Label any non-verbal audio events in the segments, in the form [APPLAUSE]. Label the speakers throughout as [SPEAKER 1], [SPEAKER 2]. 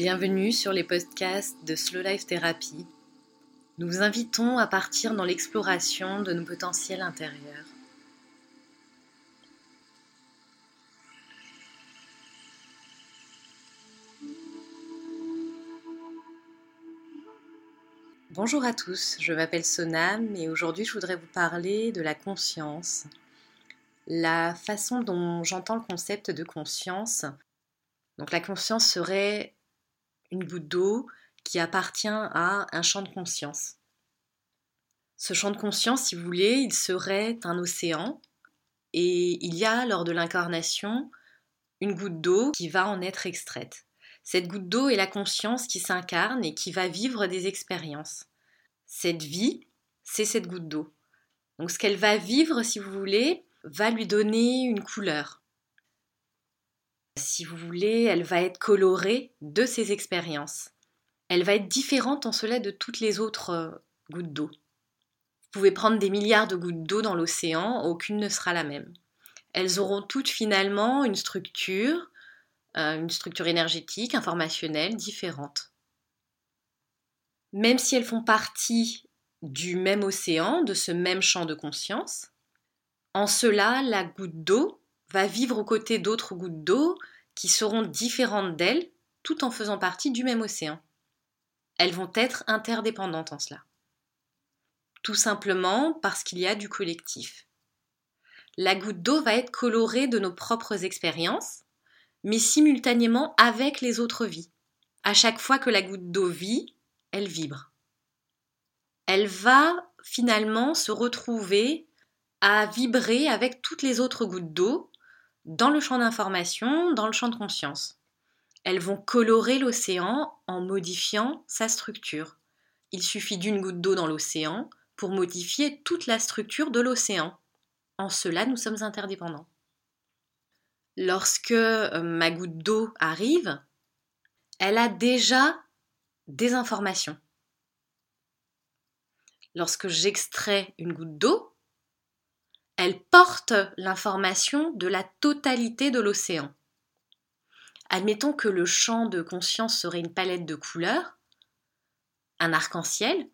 [SPEAKER 1] Bienvenue sur les podcasts de Slow Life Therapy. Nous vous invitons à partir dans l'exploration de nos potentiels intérieurs. Bonjour à tous, je m'appelle Sonam et aujourd'hui je voudrais vous parler de la conscience, la façon dont j'entends le concept de conscience. Donc la conscience serait une goutte d'eau qui appartient à un champ de conscience. Ce champ de conscience, si vous voulez, il serait un océan et il y a lors de l'incarnation une goutte d'eau qui va en être extraite. Cette goutte d'eau est la conscience qui s'incarne et qui va vivre des expériences. Cette vie, c'est cette goutte d'eau. Donc ce qu'elle va vivre, si vous voulez, va lui donner une couleur si vous voulez, elle va être colorée de ses expériences. Elle va être différente en cela de toutes les autres euh, gouttes d'eau. Vous pouvez prendre des milliards de gouttes d'eau dans l'océan, aucune ne sera la même. Elles auront toutes finalement une structure, euh, une structure énergétique, informationnelle différente. Même si elles font partie du même océan, de ce même champ de conscience, en cela, la goutte d'eau va vivre aux côtés d'autres gouttes d'eau qui seront différentes d'elle tout en faisant partie du même océan. Elles vont être interdépendantes en cela. Tout simplement parce qu'il y a du collectif. La goutte d'eau va être colorée de nos propres expériences, mais simultanément avec les autres vies. À chaque fois que la goutte d'eau vit, elle vibre. Elle va finalement se retrouver à vibrer avec toutes les autres gouttes d'eau dans le champ d'information, dans le champ de conscience. Elles vont colorer l'océan en modifiant sa structure. Il suffit d'une goutte d'eau dans l'océan pour modifier toute la structure de l'océan. En cela, nous sommes interdépendants. Lorsque euh, ma goutte d'eau arrive, elle a déjà des informations. Lorsque j'extrais une goutte d'eau, elle porte l'information de la totalité de l'océan. Admettons que le champ de conscience serait une palette de couleurs, un arc-en-ciel,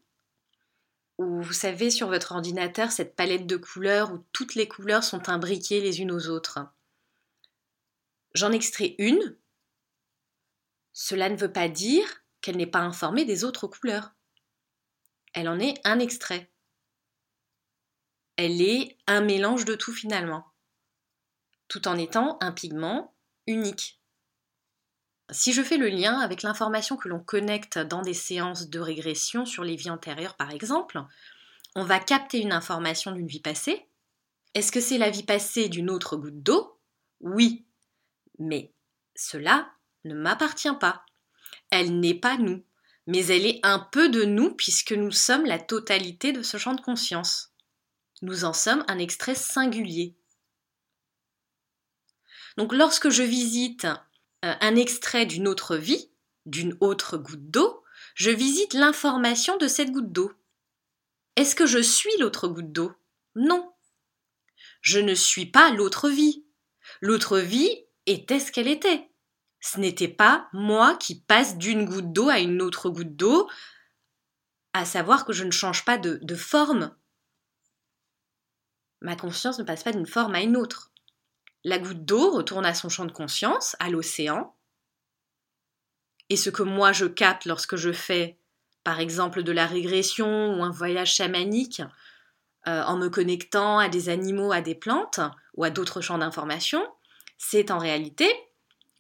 [SPEAKER 1] ou vous savez sur votre ordinateur cette palette de couleurs où toutes les couleurs sont imbriquées les unes aux autres. J'en extrais une. Cela ne veut pas dire qu'elle n'est pas informée des autres couleurs. Elle en est un extrait elle est un mélange de tout finalement, tout en étant un pigment unique. Si je fais le lien avec l'information que l'on connecte dans des séances de régression sur les vies antérieures par exemple, on va capter une information d'une vie passée. Est-ce que c'est la vie passée d'une autre goutte d'eau? Oui, mais cela ne m'appartient pas. Elle n'est pas nous, mais elle est un peu de nous puisque nous sommes la totalité de ce champ de conscience. Nous en sommes un extrait singulier. Donc lorsque je visite euh, un extrait d'une autre vie, d'une autre goutte d'eau, je visite l'information de cette goutte d'eau. Est-ce que je suis l'autre goutte d'eau? Non. Je ne suis pas l'autre vie. L'autre vie était ce qu'elle était. Ce n'était pas moi qui passe d'une goutte d'eau à une autre goutte d'eau, à savoir que je ne change pas de, de forme, ma conscience ne passe pas d'une forme à une autre. La goutte d'eau retourne à son champ de conscience, à l'océan, et ce que moi je capte lorsque je fais, par exemple, de la régression ou un voyage chamanique, euh, en me connectant à des animaux, à des plantes ou à d'autres champs d'information, c'est en réalité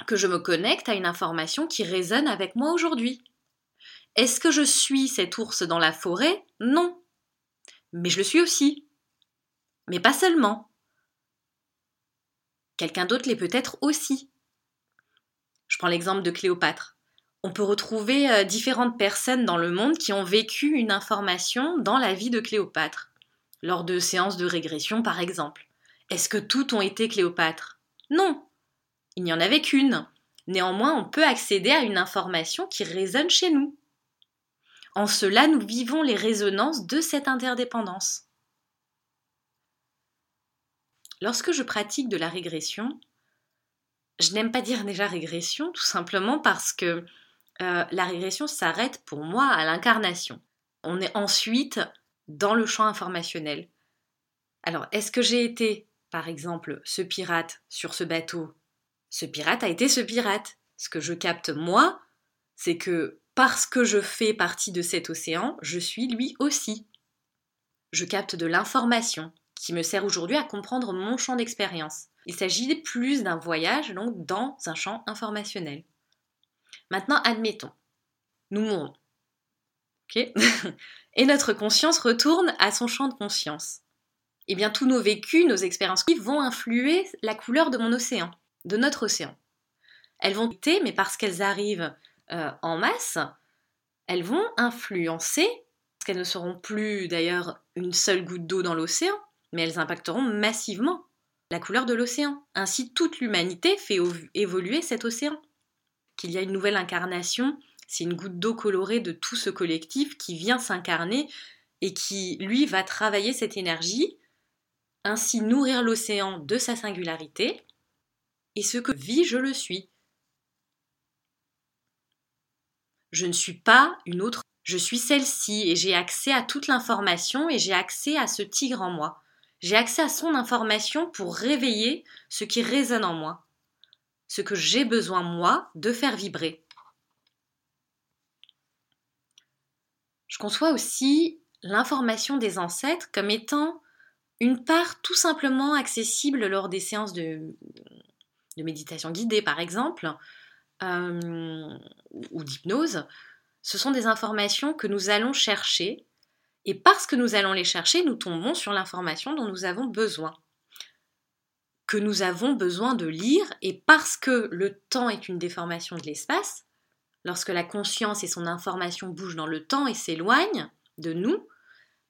[SPEAKER 1] que je me connecte à une information qui résonne avec moi aujourd'hui. Est-ce que je suis cet ours dans la forêt? Non. Mais je le suis aussi. Mais pas seulement. Quelqu'un d'autre l'est peut-être aussi. Je prends l'exemple de Cléopâtre. On peut retrouver euh, différentes personnes dans le monde qui ont vécu une information dans la vie de Cléopâtre, lors de séances de régression par exemple. Est-ce que toutes ont été Cléopâtre? Non. Il n'y en avait qu'une. Néanmoins, on peut accéder à une information qui résonne chez nous. En cela, nous vivons les résonances de cette interdépendance. Lorsque je pratique de la régression, je n'aime pas dire déjà régression, tout simplement parce que euh, la régression s'arrête pour moi à l'incarnation. On est ensuite dans le champ informationnel. Alors, est-ce que j'ai été, par exemple, ce pirate sur ce bateau? Ce pirate a été ce pirate. Ce que je capte moi, c'est que parce que je fais partie de cet océan, je suis lui aussi. Je capte de l'information qui me sert aujourd'hui à comprendre mon champ d'expérience. Il s'agit plus d'un voyage donc dans un champ informationnel. Maintenant, admettons, nous mourons. [LAUGHS] Et notre conscience retourne à son champ de conscience. Eh bien, tous nos vécus, nos expériences vont influer la couleur de mon océan, de notre océan. Elles vont quitter, mais parce qu'elles arrivent euh, en masse, elles vont influencer, parce qu'elles ne seront plus d'ailleurs une seule goutte d'eau dans l'océan, mais elles impacteront massivement la couleur de l'océan. Ainsi, toute l'humanité fait évoluer cet océan. Qu'il y a une nouvelle incarnation, c'est une goutte d'eau colorée de tout ce collectif qui vient s'incarner et qui, lui, va travailler cette énergie, ainsi nourrir l'océan de sa singularité, et ce que vis, je le suis. Je ne suis pas une autre, je suis celle-ci et j'ai accès à toute l'information et j'ai accès à ce tigre en moi. J'ai accès à son information pour réveiller ce qui résonne en moi, ce que j'ai besoin moi de faire vibrer. Je conçois aussi l'information des ancêtres comme étant une part tout simplement accessible lors des séances de, méditation guidée par exemple, euh, ou d'hypnose. Ce sont des informations que nous allons chercher et parce que nous allons les chercher, nous tombons sur l'information dont nous avons besoin. Que nous avons besoin de lire, et parce que le temps est une déformation de l'espace, lorsque la conscience et son information bougent dans le temps et s'éloignent de nous,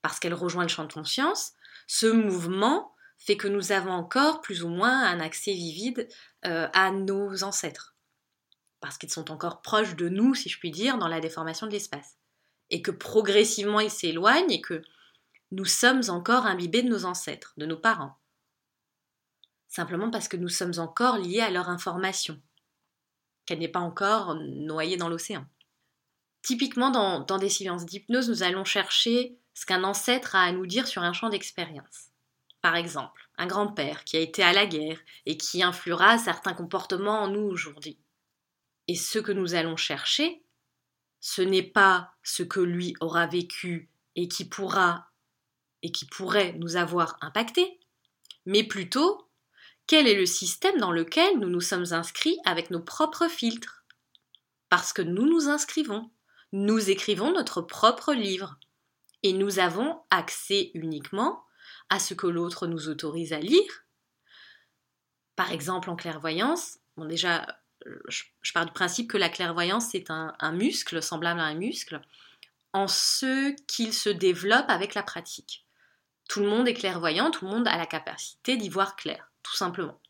[SPEAKER 1] parce qu'elle rejoint le champ de conscience, ce mouvement fait que nous avons encore plus ou moins un accès vivide euh, à nos ancêtres, parce qu'ils sont encore proches de nous, si je puis dire, dans la déformation de l'espace et que progressivement ils s'éloignent et que nous sommes encore imbibés de nos ancêtres, de nos parents. Simplement parce que nous sommes encore liés à leur information, qu'elle n'est pas encore noyée dans l'océan. Typiquement, dans, des silences d'hypnose, nous allons chercher ce qu'un ancêtre a à nous dire sur un champ d'expérience. Par exemple, un grand-père qui a été à la guerre et qui influera certains comportements en nous aujourd'hui. Et ce que nous allons chercher, ce n'est pas ce que lui aura vécu et qui pourra et qui pourrait nous avoir impacté, mais plutôt quel est le système dans lequel nous nous sommes inscrits avec nos propres filtres? Parce que nous nous inscrivons, nous écrivons notre propre livre, et nous avons accès uniquement à ce que l'autre nous autorise à lire. Par exemple, en clairvoyance, bon déjà, je, pars du principe que la clairvoyance c'est un, muscle semblable à un muscle, en ce qu'il se développe avec la pratique. Tout le monde est clairvoyant, tout le monde a la capacité d'y voir clair, tout simplement.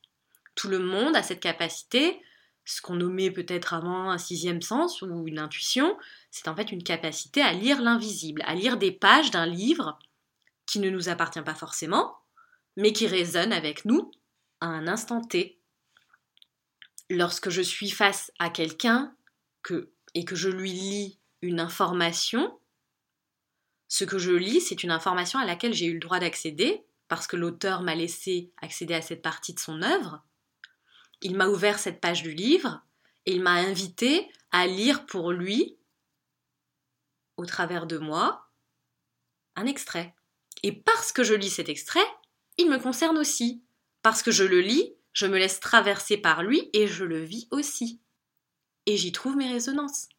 [SPEAKER 1] Tout le monde a cette capacité, ce qu'on nommait peut-être avant un sixième sens ou une intuition, c'est en fait une capacité à lire l'invisible, à lire des pages d'un livre qui ne nous appartient pas forcément, mais qui résonne avec nous à un instant T, lorsque je suis face à quelqu'un que, et que je lui lis une information, ce que je lis, c'est une information à laquelle j'ai eu le droit d'accéder, parce que l'auteur m'a laissé accéder à cette partie de son œuvre. Il m'a ouvert cette page du livre et il m'a invité à lire pour lui, au travers de moi, un extrait. Et parce que je lis cet extrait, il me concerne aussi. Parce que je le lis, je me laisse traverser par lui et je le vis aussi. Et j'y trouve mes résonances.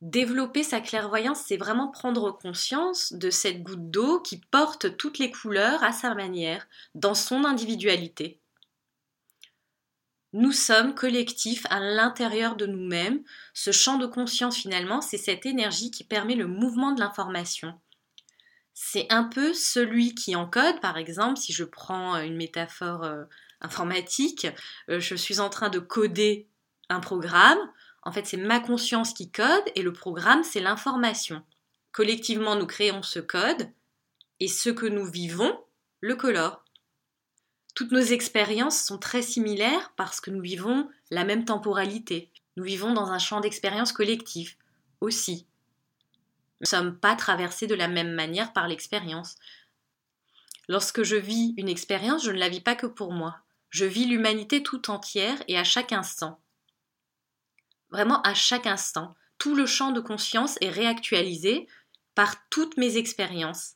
[SPEAKER 1] Développer sa clairvoyance, c'est vraiment prendre conscience de cette goutte d'eau qui porte toutes les couleurs à sa manière, dans son individualité. Nous sommes collectifs à l'intérieur de nous-mêmes. Ce champ de conscience, finalement, c'est cette énergie qui permet le mouvement de l'information. C'est un peu celui qui encode, par exemple, si je prends une métaphore euh, informatique, euh, je suis en train de coder un programme. En fait, c'est ma conscience qui code et le programme, c'est l'information. Collectivement, nous créons ce code et ce que nous vivons le colore. Toutes nos expériences sont très similaires parce que nous vivons la même temporalité. Nous vivons dans un champ d'expérience collectif aussi. Nous ne sommes pas traversés de la même manière par l'expérience. Lorsque je vis une expérience, je ne la vis pas que pour moi. Je vis l'humanité tout entière et à chaque instant. Vraiment à chaque instant. Tout le champ de conscience est réactualisé par toutes mes expériences,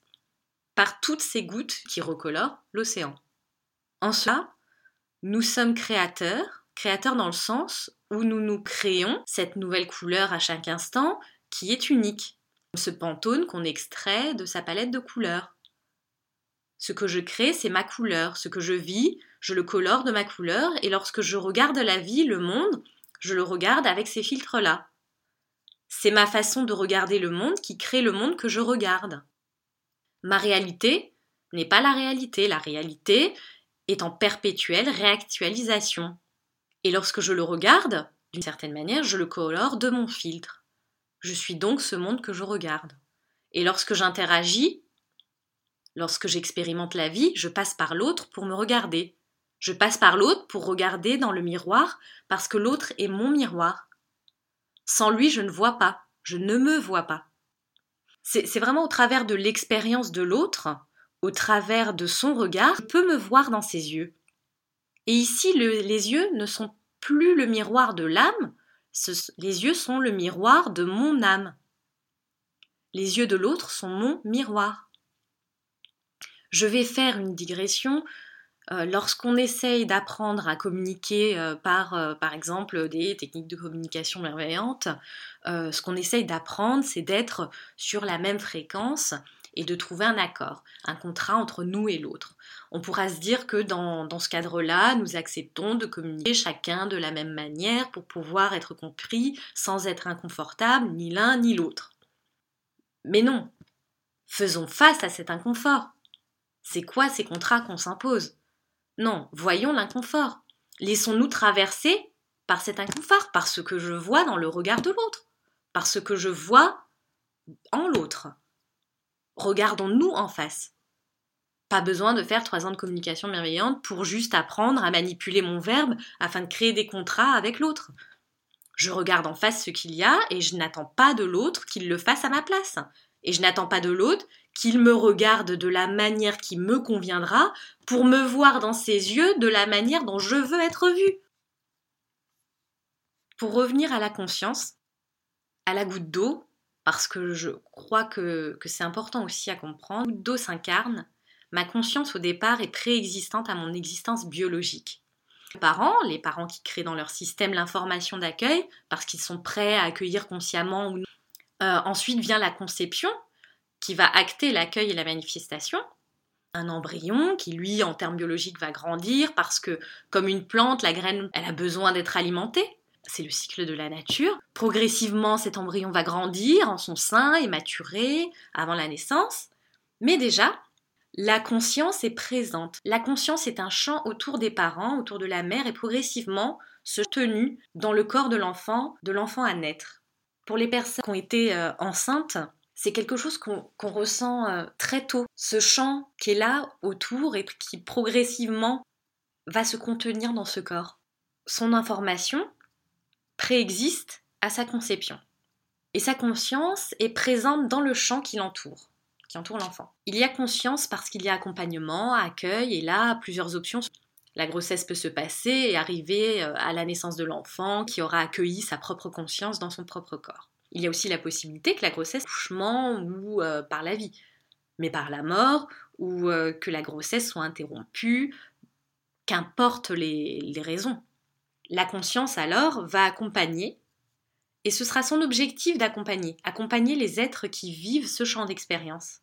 [SPEAKER 1] par toutes ces gouttes qui recolorent l'océan. En cela, nous sommes créateurs, créateurs dans le sens où nous nous créons cette nouvelle couleur à chaque instant qui est unique. Ce pantone qu'on extrait de sa palette de couleurs. Ce que je crée, c'est ma couleur. Ce que je vis, je le colore de ma couleur. Et lorsque je regarde la vie, le monde, je le regarde avec ces filtres-là. C'est ma façon de regarder le monde qui crée le monde que je regarde. Ma réalité n'est pas la réalité. La réalité est en perpétuelle réactualisation. Et lorsque je le regarde, d'une certaine manière, je le colore de mon filtre. Je suis donc ce monde que je regarde. Et lorsque j'interagis, lorsque j'expérimente la vie, je passe par l'autre pour me regarder. Je passe par l'autre pour regarder dans le miroir parce que l'autre est mon miroir. Sans lui, je ne vois pas, je ne me vois pas. C'est vraiment au travers de l'expérience de l'autre au travers de son regard, je peux me voir dans ses yeux. Et ici, les yeux ne sont plus le miroir de l'âme, les yeux sont le miroir de mon âme. Les yeux de l'autre sont mon miroir. Je vais faire une digression. Euh, lorsqu'on essaye d'apprendre à communiquer euh, par, euh, par exemple, des techniques de communication bienveillantes, ce qu'on essaye d'apprendre, c'est d'être sur la même fréquence et de trouver un accord, un contrat entre nous et l'autre. On pourra se dire que dans, dans ce cadre-là, nous acceptons de communiquer chacun de la même manière pour pouvoir être compris sans être inconfortable ni l'un ni l'autre. Mais non, faisons face à cet inconfort. C'est quoi ces contrats qu'on s'impose? Non, voyons l'inconfort. Laissons-nous traverser par cet inconfort, par ce que je vois dans le regard de l'autre, par ce que je vois en l'autre regardons-nous en face. Pas besoin de faire trois ans de communication bienveillante pour juste apprendre à manipuler mon verbe afin de créer des contrats avec l'autre. Je regarde en face ce qu'il y a et je n'attends pas de l'autre qu'il le fasse à ma place. Et je n'attends pas de l'autre qu'il me regarde de la manière qui me conviendra pour me voir dans ses yeux de la manière dont je veux être vue. Pour revenir à la conscience, à la goutte d'eau, parce que je crois que, c'est important aussi à comprendre. D'eau s'incarne, ma conscience au départ est préexistante à mon existence biologique. Les parents, les parents qui créent dans leur système l'information d'accueil, parce qu'ils sont prêts à accueillir consciemment ou non. Euh, ensuite vient la conception, qui va acter l'accueil et la manifestation. Un embryon qui, lui, en termes biologiques, va grandir parce que, comme une plante, la graine, elle a besoin d'être alimentée c'est le cycle de la nature. Progressivement, cet embryon va grandir en son sein et maturer avant la naissance. Mais déjà, la conscience est présente. La conscience est un champ autour des parents, autour de la mère, et progressivement se tenue dans le corps de l'enfant, de l'enfant à naître. Pour les personnes qui ont été euh, enceintes, c'est quelque chose qu'on ressent euh, très tôt. Ce champ qui est là autour et qui progressivement va se contenir dans ce corps. Son information, préexiste à sa conception. Et sa conscience est présente dans le champ qui l'entoure, qui entoure l'enfant. Il y a conscience parce qu'il y a accompagnement, accueil, et là, plusieurs options. La grossesse peut se passer et arriver euh, à la naissance de l'enfant qui aura accueilli sa propre conscience dans son propre corps. Il y a aussi la possibilité que la grossesse couchement ou euh, par la vie, mais par la mort ou euh, que la grossesse soit interrompue, qu'importe les raisons. La conscience alors va accompagner, et ce sera son objectif d'accompagner, accompagner les êtres qui vivent ce champ d'expérience.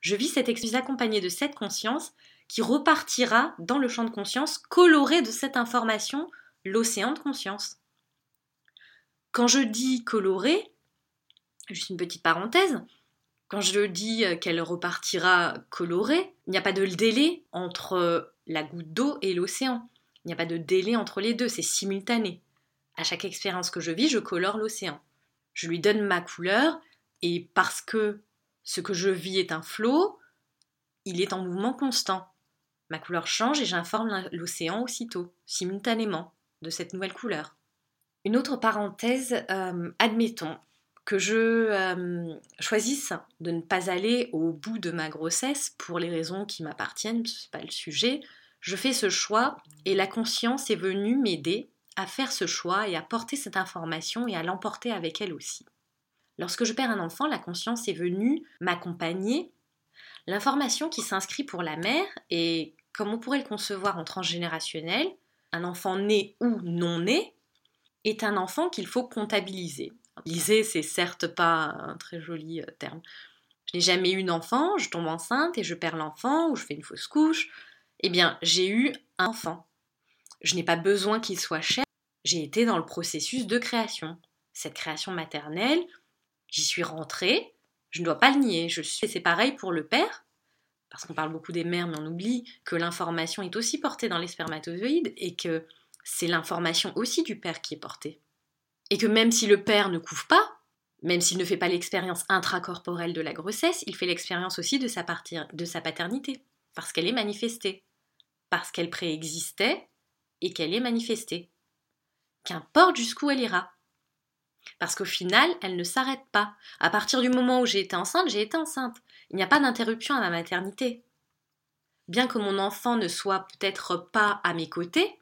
[SPEAKER 1] Je vis cette expérience accompagnée de cette conscience qui repartira dans le champ de conscience coloré de cette information, l'océan de conscience. Quand je dis coloré, juste une petite parenthèse, quand je dis qu'elle repartira colorée, il n'y a pas de délai entre la goutte d'eau et l'océan. Il n'y a pas de délai entre les deux, c'est simultané. À chaque expérience que je vis, je colore l'océan. Je lui donne ma couleur et parce que ce que je vis est un flot, il est en mouvement constant. Ma couleur change et j'informe l'océan aussitôt, simultanément, de cette nouvelle couleur. Une autre parenthèse, euh, admettons que je euh, choisisse de ne pas aller au bout de ma grossesse pour les raisons qui m'appartiennent, ce n'est pas le sujet. Je fais ce choix et la conscience est venue m'aider à faire ce choix et à porter cette information et à l'emporter avec elle aussi. Lorsque je perds un enfant, la conscience est venue m'accompagner. L'information qui s'inscrit pour la mère et comme on pourrait le concevoir en transgénérationnel, un enfant né ou non né est un enfant qu'il faut comptabiliser. Liser, c'est certes pas un très joli euh, terme. Je n'ai jamais eu d'enfant, je tombe enceinte et je perds l'enfant ou je fais une fausse couche. Eh bien, j'ai eu un enfant. Je n'ai pas besoin qu'il soit cher. J'ai été dans le processus de création. Cette création maternelle, j'y suis rentrée. Je ne dois pas le nier. Je. C'est pareil pour le père, parce qu'on parle beaucoup des mères, mais on oublie que l'information est aussi portée dans les spermatozoïdes et que c'est l'information aussi du père qui est portée. Et que même si le père ne couvre pas, même s'il ne fait pas l'expérience intracorporelle de la grossesse, il fait l'expérience aussi de sa, paternité, parce qu'elle est manifestée, parce qu'elle préexistait et qu'elle est manifestée. Qu'importe jusqu'où elle ira. Parce qu'au final, elle ne s'arrête pas. À partir du moment où j'ai été enceinte, j'ai été enceinte. Il n'y a pas d'interruption à ma maternité. Bien que mon enfant ne soit peut-être pas à mes côtés,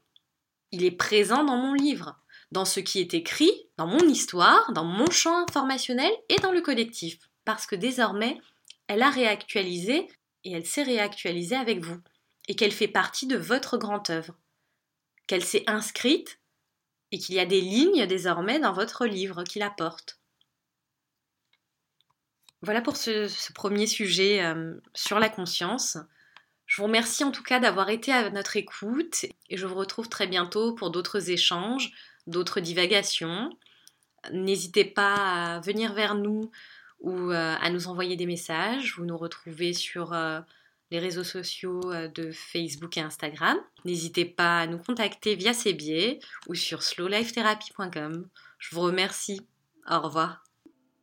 [SPEAKER 1] il est présent dans mon livre, dans ce qui est écrit, dans mon histoire, dans mon champ informationnel et dans le collectif. Parce que désormais, elle a réactualisé et elle s'est réactualisée avec vous. Et qu'elle fait partie de votre grande œuvre. Qu'elle s'est inscrite et qu'il y a des lignes désormais dans votre livre qui la portent. Voilà pour ce, premier sujet euh, sur la conscience. Je vous remercie en tout cas d'avoir été à notre écoute et je vous retrouve très bientôt pour d'autres échanges, d'autres divagations. N'hésitez pas à venir vers nous ou euh, à nous envoyer des messages. Vous nous retrouvez sur euh, les réseaux sociaux de Facebook et Instagram. N'hésitez pas à nous contacter via ces biais ou sur slowlifetherapy.com. Je vous remercie. Au revoir.